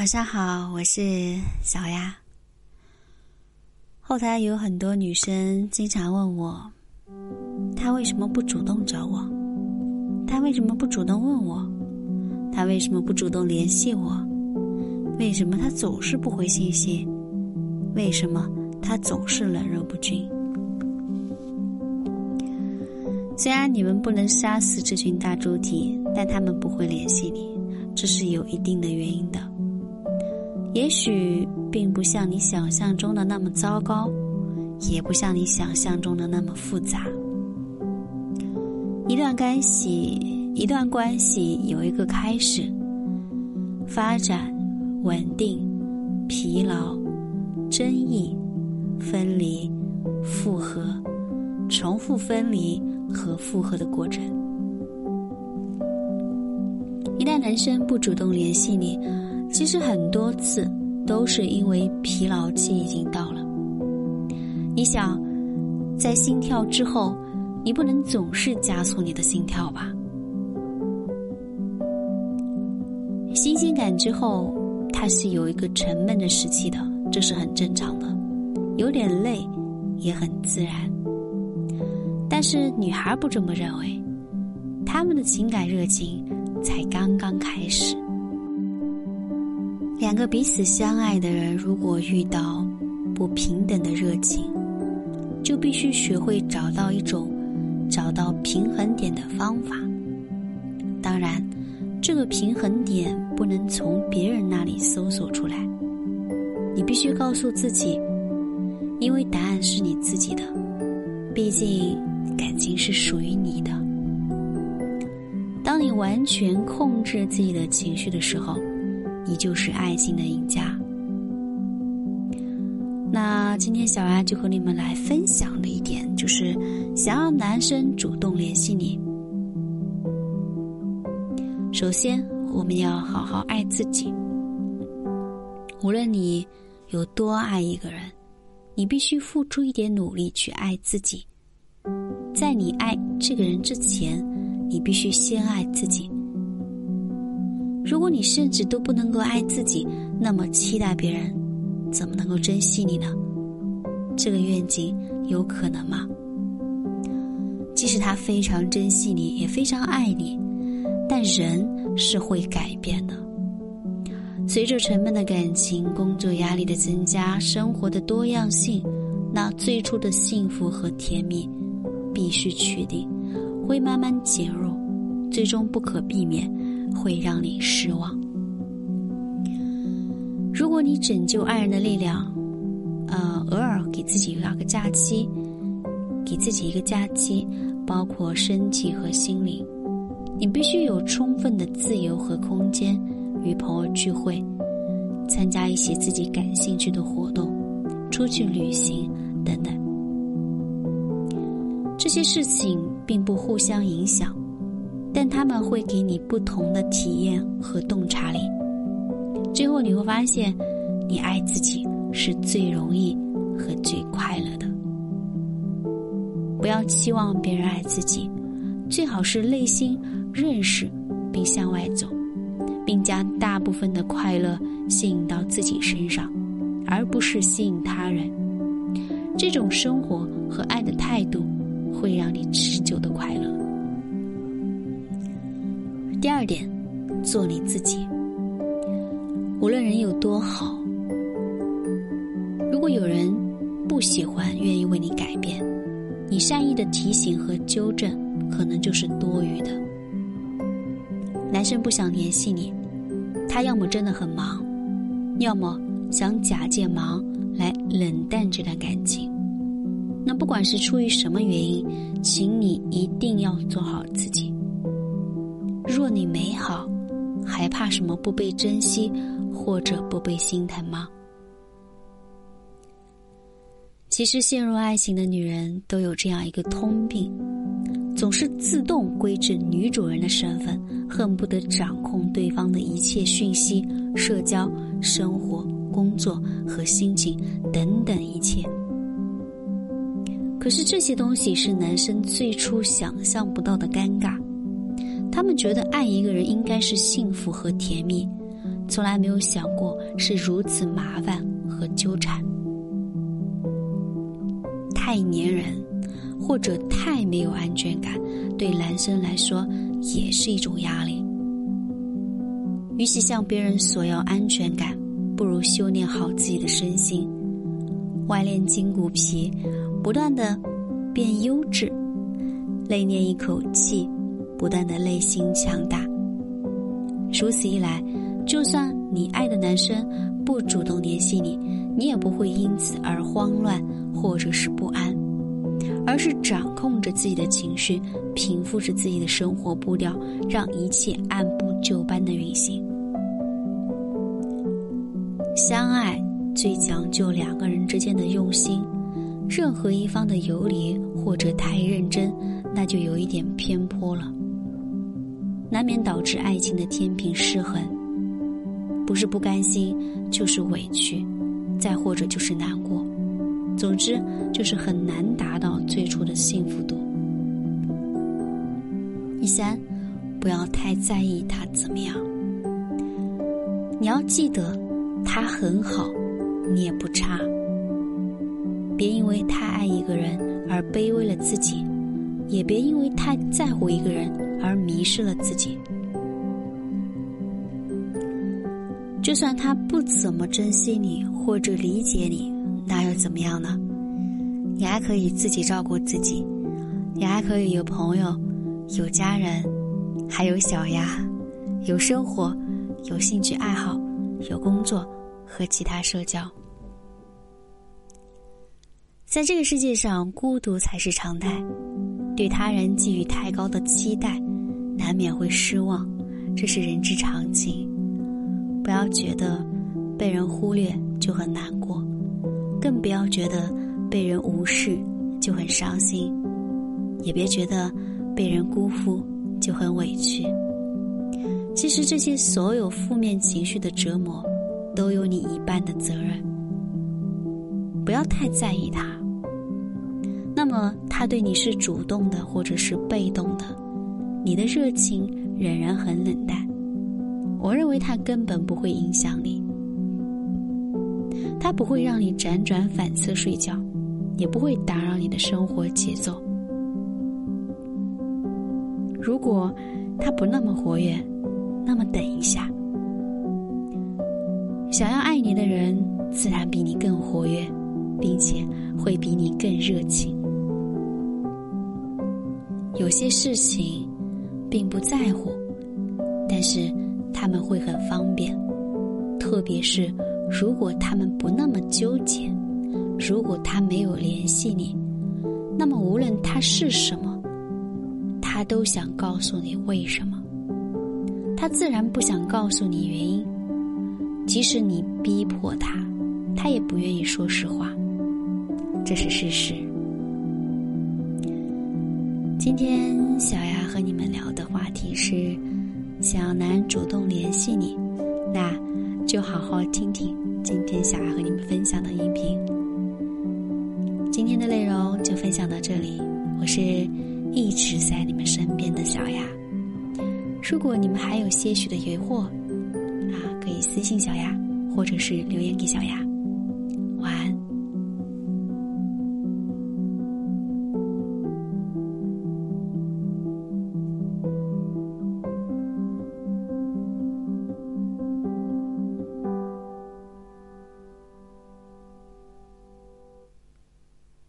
晚上好，我是小丫。后台有很多女生经常问我，他为什么不主动找我？他为什么不主动问我？他为什么不主动联系我？为什么他总是不回信息？为什么他总是冷热不均？虽然你们不能杀死这群大猪蹄，但他们不会联系你，这是有一定的原因的。也许并不像你想象中的那么糟糕，也不像你想象中的那么复杂。一段关系，一段关系有一个开始、发展、稳定、疲劳、争议、分离、复合、重复分离和复合的过程。一旦男生不主动联系你，其实很多次都是因为疲劳期已经到了。你想，在心跳之后，你不能总是加速你的心跳吧？新鲜感之后，它是有一个沉闷的时期的，这是很正常的，有点累，也很自然。但是女孩不这么认为，她们的情感热情才刚刚开始。两个彼此相爱的人，如果遇到不平等的热情，就必须学会找到一种找到平衡点的方法。当然，这个平衡点不能从别人那里搜索出来，你必须告诉自己，因为答案是你自己的。毕竟，感情是属于你的。当你完全控制自己的情绪的时候。你就是爱情的赢家。那今天小安就和你们来分享的一点，就是想要男生主动联系你，首先我们要好好爱自己。无论你有多爱一个人，你必须付出一点努力去爱自己。在你爱这个人之前，你必须先爱自己。如果你甚至都不能够爱自己，那么期待别人怎么能够珍惜你呢？这个愿景有可能吗？即使他非常珍惜你，也非常爱你，但人是会改变的。随着沉闷的感情、工作压力的增加、生活的多样性，那最初的幸福和甜蜜必须确定，会慢慢减弱，最终不可避免。会让你失望。如果你拯救爱人的力量，呃，偶尔给自己两个假期，给自己一个假期，包括身体和心灵，你必须有充分的自由和空间，与朋友聚会，参加一些自己感兴趣的活动，出去旅行等等。这些事情并不互相影响。但他们会给你不同的体验和洞察力，最后你会发现，你爱自己是最容易和最快乐的。不要期望别人爱自己，最好是内心认识并向外走，并将大部分的快乐吸引到自己身上，而不是吸引他人。这种生活和爱的态度会让你持久的快乐。第二点，做你自己。无论人有多好，如果有人不喜欢、愿意为你改变，你善意的提醒和纠正可能就是多余的。男生不想联系你，他要么真的很忙，要么想假借忙来冷淡这段感情。那不管是出于什么原因，请你一定要做好自己。若你美好，还怕什么不被珍惜或者不被心疼吗？其实陷入爱情的女人都有这样一个通病，总是自动归置女主人的身份，恨不得掌控对方的一切讯息、社交、生活、工作和心情等等一切。可是这些东西是男生最初想象不到的尴尬。他们觉得爱一个人应该是幸福和甜蜜，从来没有想过是如此麻烦和纠缠。太粘人，或者太没有安全感，对男生来说也是一种压力。与其向别人索要安全感，不如修炼好自己的身心，外练筋骨皮，不断的变优质，内练一口气，不断的内心强大。如此一来，就算你爱的男生不主动联系你，你也不会因此而慌乱或者是不安，而是掌控着自己的情绪，平复着自己的生活步调，让一切按部就班的运行。相爱最讲究两个人之间的用心，任何一方的游离或者太认真，那就有一点偏颇了，难免导致爱情的天平失衡。不是不甘心，就是委屈，再或者就是难过，总之就是很难达到最初的幸福度。第三，不要太在意他怎么样，你要记得。他很好，你也不差。别因为太爱一个人而卑微了自己，也别因为太在乎一个人而迷失了自己。就算他不怎么珍惜你或者理解你，那又怎么样呢？你还可以自己照顾自己，你还可以有朋友、有家人，还有小丫，有生活，有兴趣爱好。有工作和其他社交，在这个世界上，孤独才是常态。对他人寄予太高的期待，难免会失望，这是人之常情。不要觉得被人忽略就很难过，更不要觉得被人无视就很伤心，也别觉得被人辜负就很委屈。其实这些所有负面情绪的折磨，都有你一半的责任。不要太在意他。那么他对你是主动的，或者是被动的，你的热情仍然很冷淡。我认为他根本不会影响你，他不会让你辗转反侧睡觉，也不会打扰你的生活节奏。如果他不那么活跃。那么等一下，想要爱你的人，自然比你更活跃，并且会比你更热情。有些事情并不在乎，但是他们会很方便，特别是如果他们不那么纠结，如果他没有联系你，那么无论他是什么，他都想告诉你为什么。他自然不想告诉你原因，即使你逼迫他，他也不愿意说实话，这是事实。今天小丫和你们聊的话题是：想要男人主动联系你，那就好好听听今天小丫和你们分享的音频。今天的内容就分享到这里，我是一直在你们身边的小丫。如果你们还有些许的疑惑，啊，可以私信小丫，或者是留言给小丫。